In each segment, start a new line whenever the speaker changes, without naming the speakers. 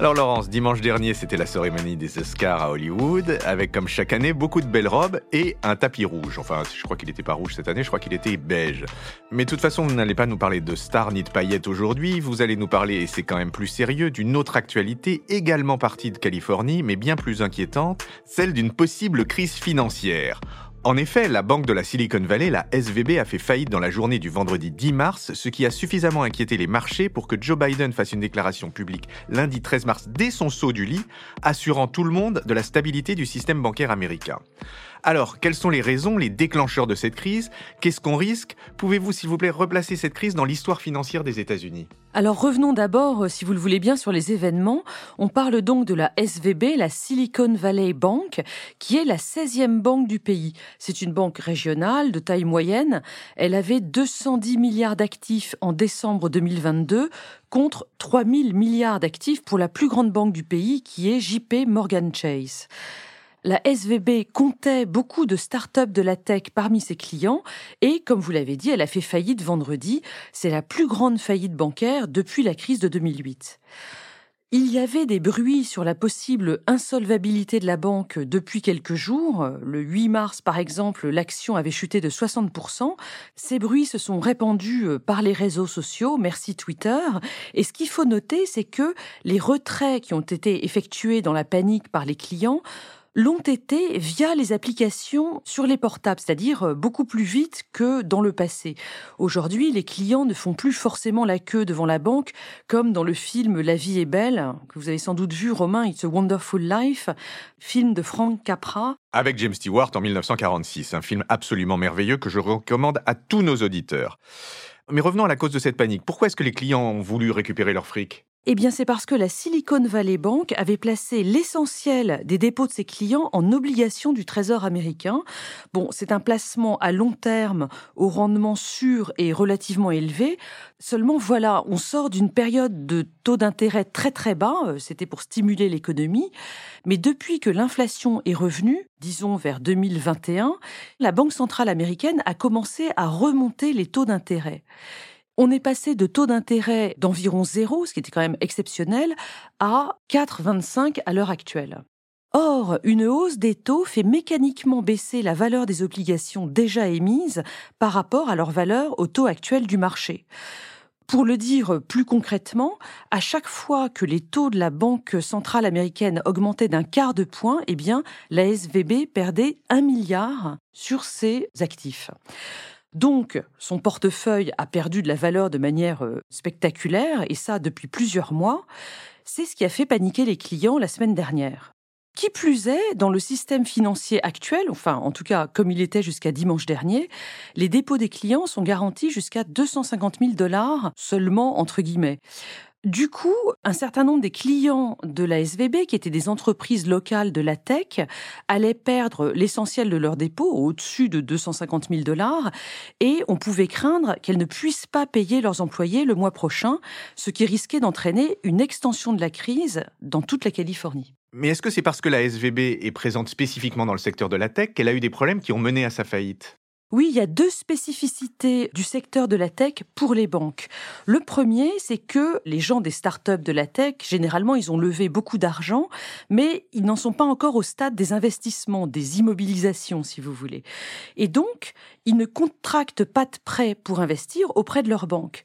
Alors Laurence, dimanche dernier c'était la cérémonie des Oscars à Hollywood, avec comme chaque année beaucoup de belles robes et un tapis rouge. Enfin, je crois qu'il n'était pas rouge cette année, je crois qu'il était beige. Mais de toute façon, vous n'allez pas nous parler de stars ni de paillettes aujourd'hui, vous allez nous parler, et c'est quand même plus sérieux, d'une autre actualité également partie de Californie, mais bien plus inquiétante, celle d'une possible crise financière. En effet, la banque de la Silicon Valley, la SVB, a fait faillite dans la journée du vendredi 10 mars, ce qui a suffisamment inquiété les marchés pour que Joe Biden fasse une déclaration publique lundi 13 mars dès son saut du lit, assurant tout le monde de la stabilité du système bancaire américain. Alors, quelles sont les raisons, les déclencheurs de cette crise? Qu'est-ce qu'on risque? Pouvez-vous, s'il vous plaît, replacer cette crise dans l'histoire financière des États-Unis?
Alors revenons d'abord, euh, si vous le voulez bien, sur les événements. On parle donc de la SVB, la Silicon Valley Bank, qui est la 16e banque du pays. C'est une banque régionale de taille moyenne. Elle avait 210 milliards d'actifs en décembre 2022 contre 3000 milliards d'actifs pour la plus grande banque du pays, qui est JP Morgan Chase. La SVB comptait beaucoup de start-up de la tech parmi ses clients et, comme vous l'avez dit, elle a fait faillite vendredi. C'est la plus grande faillite bancaire depuis la crise de 2008. Il y avait des bruits sur la possible insolvabilité de la banque depuis quelques jours. Le 8 mars, par exemple, l'action avait chuté de 60%. Ces bruits se sont répandus par les réseaux sociaux, merci Twitter. Et ce qu'il faut noter, c'est que les retraits qui ont été effectués dans la panique par les clients l'ont été via les applications sur les portables, c'est-à-dire euh, beaucoup plus vite que dans le passé. Aujourd'hui, les clients ne font plus forcément la queue devant la banque, comme dans le film La vie est belle, que vous avez sans doute vu, Romain, It's a Wonderful Life, film de Frank Capra.
Avec James Stewart en 1946, un film absolument merveilleux que je recommande à tous nos auditeurs. Mais revenons à la cause de cette panique. Pourquoi est-ce que les clients ont voulu récupérer leur fric?
Eh bien, c'est parce que la Silicon Valley Bank avait placé l'essentiel des dépôts de ses clients en obligations du Trésor américain. Bon, c'est un placement à long terme au rendement sûr et relativement élevé. Seulement, voilà, on sort d'une période de taux d'intérêt très très bas. Euh, c'était pour stimuler l'économie. Mais depuis que l'inflation est revenue, disons vers 2021, la Banque centrale américaine a commencé à remonter les taux d'intérêt. On est passé de taux d'intérêt d'environ zéro, ce qui était quand même exceptionnel, à 4,25 à l'heure actuelle. Or, une hausse des taux fait mécaniquement baisser la valeur des obligations déjà émises par rapport à leur valeur au taux actuel du marché. Pour le dire plus concrètement, à chaque fois que les taux de la Banque centrale américaine augmentaient d'un quart de point, eh bien, la SVB perdait un milliard sur ses actifs. Donc, son portefeuille a perdu de la valeur de manière euh, spectaculaire, et ça depuis plusieurs mois. C'est ce qui a fait paniquer les clients la semaine dernière. Qui plus est, dans le système financier actuel, enfin en tout cas comme il était jusqu'à dimanche dernier, les dépôts des clients sont garantis jusqu'à 250 000 dollars seulement, entre guillemets. Du coup, un certain nombre des clients de la SVB, qui étaient des entreprises locales de la tech, allaient perdre l'essentiel de leurs dépôts, au-dessus de 250 000 dollars, et on pouvait craindre qu'elles ne puissent pas payer leurs employés le mois prochain, ce qui risquait d'entraîner une extension de la crise dans toute la Californie.
Mais est-ce que c'est parce que la SVB est présente spécifiquement dans le secteur de la tech qu'elle a eu des problèmes qui ont mené à sa faillite?
Oui, il y a deux spécificités du secteur de la tech pour les banques. Le premier, c'est que les gens des startups de la tech, généralement, ils ont levé beaucoup d'argent, mais ils n'en sont pas encore au stade des investissements, des immobilisations, si vous voulez. Et donc, ils ne contractent pas de prêts pour investir auprès de leur banque.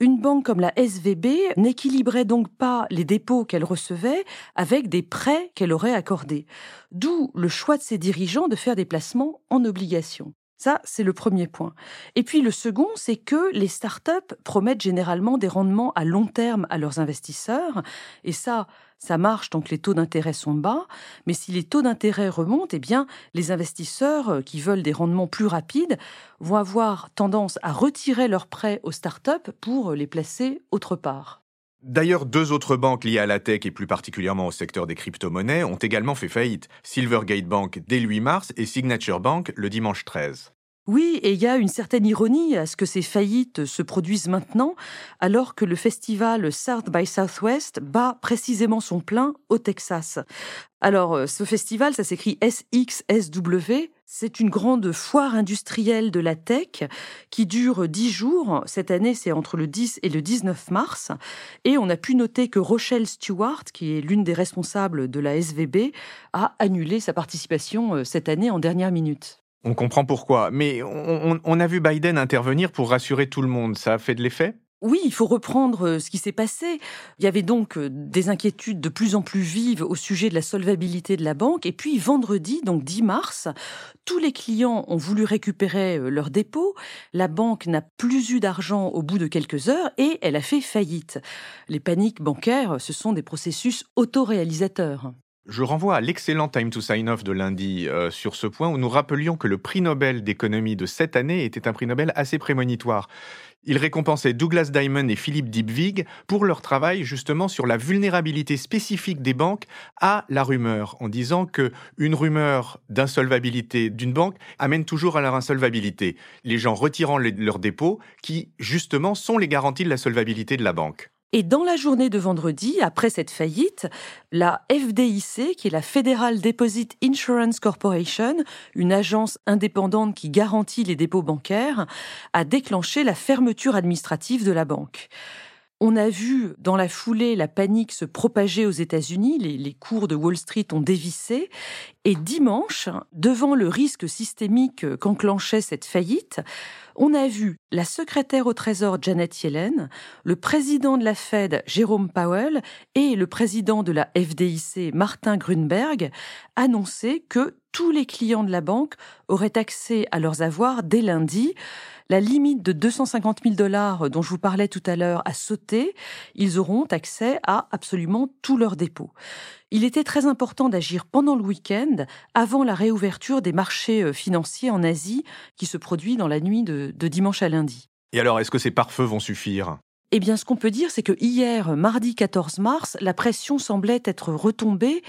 Une banque comme la SVB n'équilibrait donc pas les dépôts qu'elle recevait avec des prêts qu'elle aurait accordés. D'où le choix de ses dirigeants de faire des placements en obligations. Ça, c'est le premier point. Et puis le second, c'est que les startups promettent généralement des rendements à long terme à leurs investisseurs. Et ça, ça marche tant que les taux d'intérêt sont bas. Mais si les taux d'intérêt remontent, eh bien, les investisseurs euh, qui veulent des rendements plus rapides vont avoir tendance à retirer leurs prêts aux startups pour les placer autre part.
D'ailleurs, deux autres banques liées à la tech et plus particulièrement au secteur des crypto-monnaies ont également fait faillite. Silvergate Bank dès le 8 mars et Signature Bank le dimanche 13.
Oui, et il y a une certaine ironie à ce que ces faillites se produisent maintenant, alors que le festival South by Southwest bat précisément son plein au Texas. Alors, euh, ce festival, ça s'écrit SXSW. C'est une grande foire industrielle de la tech qui dure dix jours. Cette année, c'est entre le 10 et le 19 mars. Et on a pu noter que Rochelle Stewart, qui est l'une des responsables de la SVB, a annulé sa participation euh, cette année en dernière minute.
On comprend pourquoi. Mais on, a vu Biden intervenir pour rassurer tout le monde. Ça a fait de l'effet?
Oui, il faut reprendre euh, ce qui s'est passé. Il y avait donc euh, des inquiétudes de plus en plus vives au sujet de la solvabilité de la banque. Et puis vendredi, donc 10 mars, tous les clients ont voulu récupérer euh, leurs dépôts. La banque n'a plus eu d'argent au bout de quelques heures et elle a fait faillite. Les paniques bancaires, ce sont des processus autoréalisateurs.
Je renvoie à l'excellent Time to Sign Off de lundi euh, sur ce point où nous rappelions que le prix Nobel d'économie de cette année était un prix Nobel assez prémonitoire. Il récompensait Douglas Diamond et Philippe Dybvig pour leur travail justement sur la vulnérabilité spécifique des banques à la rumeur, en disant que une rumeur d'insolvabilité d'une banque amène toujours à leur insolvabilité, les gens retirant leurs dépôts qui justement sont les garanties de la solvabilité de la banque.
Et dans la journée de vendredi, après cette faillite, la FDIC, qui est la Federal Deposit Insurance Corporation, une agence indépendante qui garantit les dépôts bancaires, a déclenché la fermeture administrative de la banque. On a vu dans la foulée la panique se propager aux États-Unis, les, cours de Wall Street ont dévissé, et dimanche, devant le risque systémique qu'enclenchait cette faillite, on a vu la secrétaire au Trésor Janet Yellen, le président de la Fed Jérôme Powell et le président de la FDIC Martin Grunberg annoncer que tous les clients de la banque auraient accès à leurs avoirs dès lundi. La limite de 250 000 dollars dont je vous parlais tout à l'heure a sauté. Ils auront accès à absolument tous leurs dépôts. Il était très important d'agir pendant le week-end, avant la réouverture des marchés euh, financiers en Asie, qui se produit dans la nuit de, dimanche à lundi.
Et alors, est-ce que ces pare-feux vont suffire?
Eh bien, ce qu'on peut dire, c'est que hier, mardi 14 mars, la pression semblait être retombée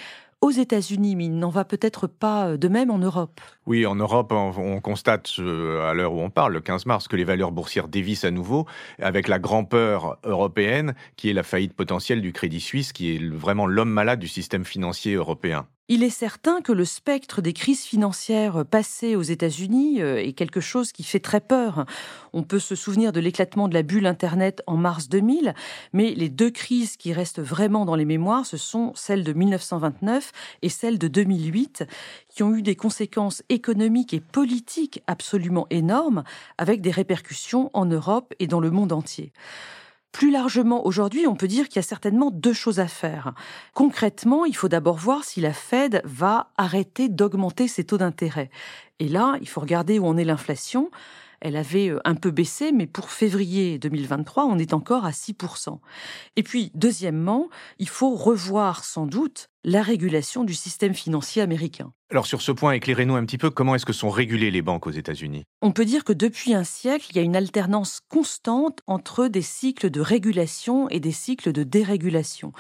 aux États-Unis, mais il n'en va peut-être pas euh, de même en Europe.
Oui, en Europe, on, constate euh, à l'heure où on parle, le 15 mars, que les valeurs boursières dévissent à nouveau, avec la grand-peur européenne, qui est la faillite potentielle du Crédit Suisse, qui est vraiment l'homme malade du système financier européen.
Il est certain que le spectre des crises financières passées aux États-Unis euh, est quelque chose qui fait très peur. On peut se souvenir de l'éclatement de la bulle Internet en mars 2000, mais les deux crises qui restent vraiment dans les mémoires, ce sont celles de 1929 et celle de 2008, qui ont eu des conséquences économiques et politiques absolument énormes, avec des répercussions en Europe et dans le monde entier. Plus largement, aujourd'hui, on peut dire qu'il y a certainement deux choses à faire. Concrètement, il faut d'abord voir si la Fed va arrêter d'augmenter ses taux d'intérêt. Et là, il faut regarder où en est l'inflation. Elle avait euh, un peu baissé, mais pour février 2023, on est encore à 6%. Et puis, deuxièmement, il faut revoir sans doute la régulation du système financier américain.
Alors sur ce point, éclairez-nous un petit peu comment est-ce que sont régulées les banques aux États-Unis?
On peut dire que depuis un siècle, il y a une alternance constante entre des cycles de régulation et des cycles de dérégulation.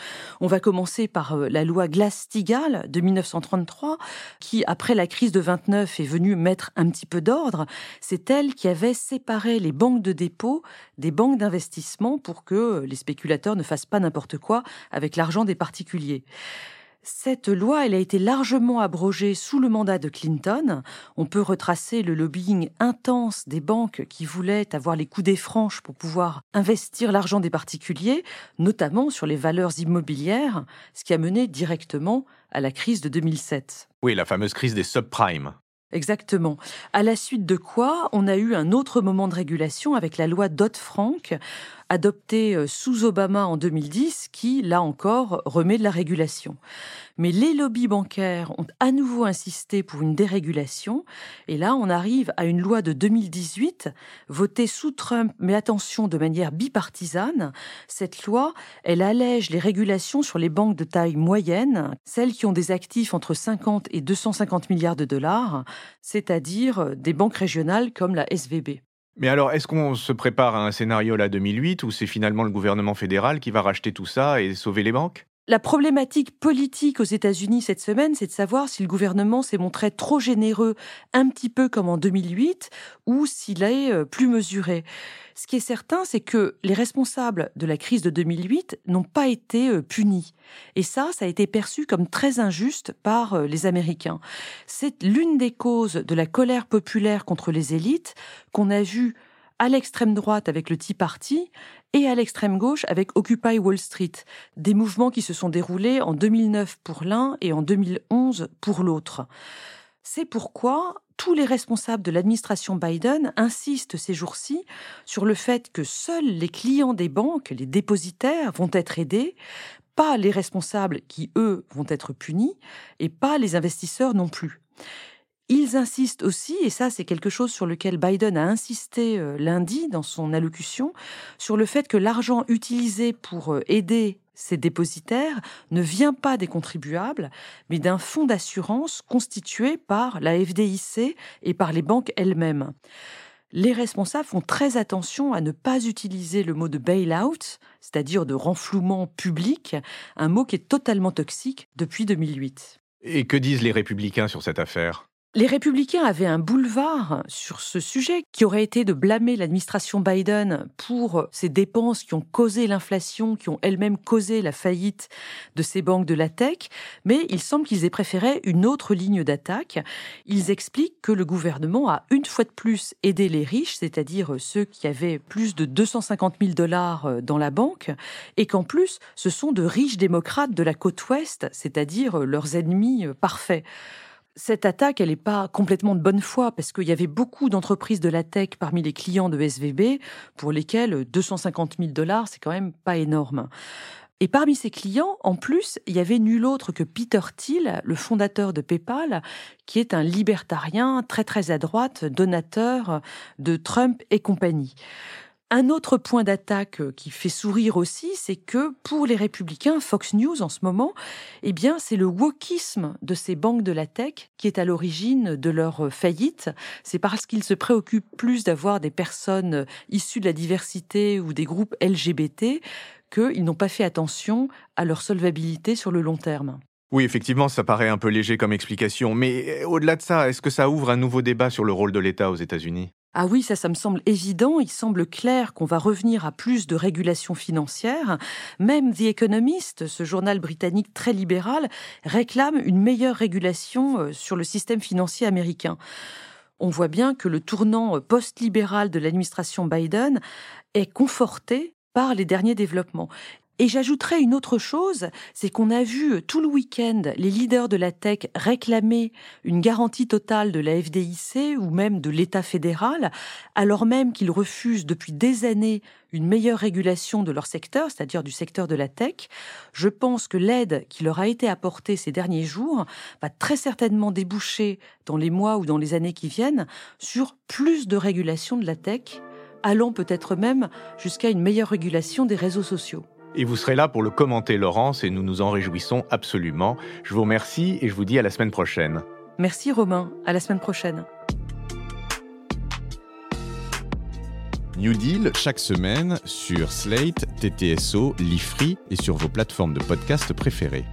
On va commencer par euh, la loi Glass-Steagall de 1933 qui après la crise de 29 est venue mettre un petit peu d'ordre, c'est elle qui avait séparé les banques de dépôt des banques d'investissement pour que les spéculateurs ne fassent pas n'importe quoi avec l'argent des particuliers. Cette loi, elle a été largement abrogée sous le mandat de Clinton. On peut retracer le lobbying intense des banques qui voulaient avoir les coudées franches pour pouvoir investir l'argent des particuliers, notamment sur les valeurs immobilières, ce qui a mené directement à la crise de 2007.
Oui, la fameuse crise des subprimes.
Exactement. À la suite de quoi, on a eu un autre moment de régulation avec la loi Dodd-Frank, adoptée euh, sous Obama en 2010, qui, là encore, remet de la régulation. Mais les lobbies bancaires ont à nouveau insisté pour une dérégulation, et là, on arrive à une loi de 2018, votée sous Trump, mais attention, de manière bipartisane. Cette loi, elle allège les régulations sur les banques de taille moyenne, celles qui ont des actifs entre 50 et 250 milliards de dollars, c'est-à-dire des banques régionales comme la SVB.
Mais alors, est-ce qu'on se prépare à un scénario là 2008 où c'est finalement le gouvernement fédéral qui va racheter tout ça et sauver les banques?
La problématique politique aux États-Unis cette semaine, c'est de savoir si le gouvernement s'est montré trop généreux, un petit peu comme en 2008, ou s'il est euh, plus mesuré. Ce qui est certain, c'est que les responsables de la crise de 2008 n'ont pas été euh, punis. Et ça, ça a été perçu comme très injuste par euh, les Américains. C'est l'une des causes de la colère populaire contre les élites qu'on a vu à l'extrême droite avec le Tea Party et à l'extrême gauche avec Occupy Wall Street, des mouvements qui se sont déroulés en 2009 pour l'un et en 2011 pour l'autre. C'est pourquoi tous les responsables de l'administration Biden insistent ces jours-ci sur le fait que seuls les clients des banques, les dépositaires, vont être aidés, pas les responsables qui, eux, vont être punis, et pas les investisseurs non plus. Ils insistent aussi, et ça c'est quelque chose sur lequel Biden a insisté euh, lundi dans son allocution, sur le fait que l'argent utilisé pour euh, aider ces dépositaires ne vient pas des contribuables, mais d'un fonds d'assurance constitué par la FDIC et par les banques elles-mêmes. Les responsables font très attention à ne pas utiliser le mot de bail-out, c'est-à-dire de renflouement public, un mot qui est totalement toxique depuis 2008.
Et que disent les républicains sur cette affaire?
Les républicains avaient un boulevard sur ce sujet qui aurait été de blâmer l'administration Biden pour ces dépenses qui ont causé l'inflation, qui ont elles-mêmes causé la faillite de ces banques de la tech, mais il semble qu'ils aient préféré une autre ligne d'attaque. Ils expliquent que le gouvernement a une fois de plus aidé les riches, c'est-à-dire ceux qui avaient plus de 250 000 dollars dans la banque, et qu'en plus, ce sont de riches démocrates de la côte ouest, c'est-à-dire leurs ennemis parfaits. Cette attaque, elle n'est pas complètement de bonne foi parce qu'il y avait beaucoup d'entreprises de la tech parmi les clients de SVB pour lesquels 250 000 dollars, c'est quand même pas énorme. Et parmi ces clients, en plus, il y avait nul autre que Peter Thiel, le fondateur de PayPal, qui est un libertarien très très à droite, donateur de Trump et compagnie. Un autre point d'attaque euh, qui fait sourire aussi, c'est que pour les républicains, Fox News en ce moment, eh bien, c'est le wokisme de ces banques de la tech qui est à l'origine de leur euh, faillite. C'est parce qu'ils se préoccupent plus d'avoir des personnes euh, issues de la diversité ou des groupes LGBT qu'ils n'ont pas fait attention à leur solvabilité sur le long terme.
Oui, effectivement, ça paraît un peu léger comme explication, mais au-delà de ça, est-ce que ça ouvre un nouveau débat sur le rôle de l'État aux États-Unis?
Ah oui, ça, me semble évident. Il semble clair qu'on va revenir à plus de régulation financière. Même The Economist, ce journal britannique très libéral, réclame une meilleure régulation euh, sur le système financier américain. On voit bien que le tournant euh, post-libéral de l'administration Biden est conforté par les derniers développements. Et j'ajouterais une autre chose, c'est qu'on a vu tout le week-end les leaders de la tech réclamer une garantie totale de la FDIC ou même de l'État fédéral, alors même qu'ils refusent depuis des années une meilleure régulation de leur secteur, c'est-à-dire du secteur de la tech. Je pense que l'aide qui leur a été apportée ces derniers jours va très certainement déboucher dans les mois ou dans les années qui viennent sur plus de régulation de la tech, allant peut-être même jusqu'à une meilleure régulation des réseaux sociaux.
Et vous serez là pour le commenter, Laurence, et nous nous en réjouissons absolument. Je vous remercie et je vous dis à la semaine prochaine.
Merci Romain, à la semaine prochaine.
New Deal chaque semaine sur Slate, TTSO, Lifree et sur vos plateformes de podcast préférées.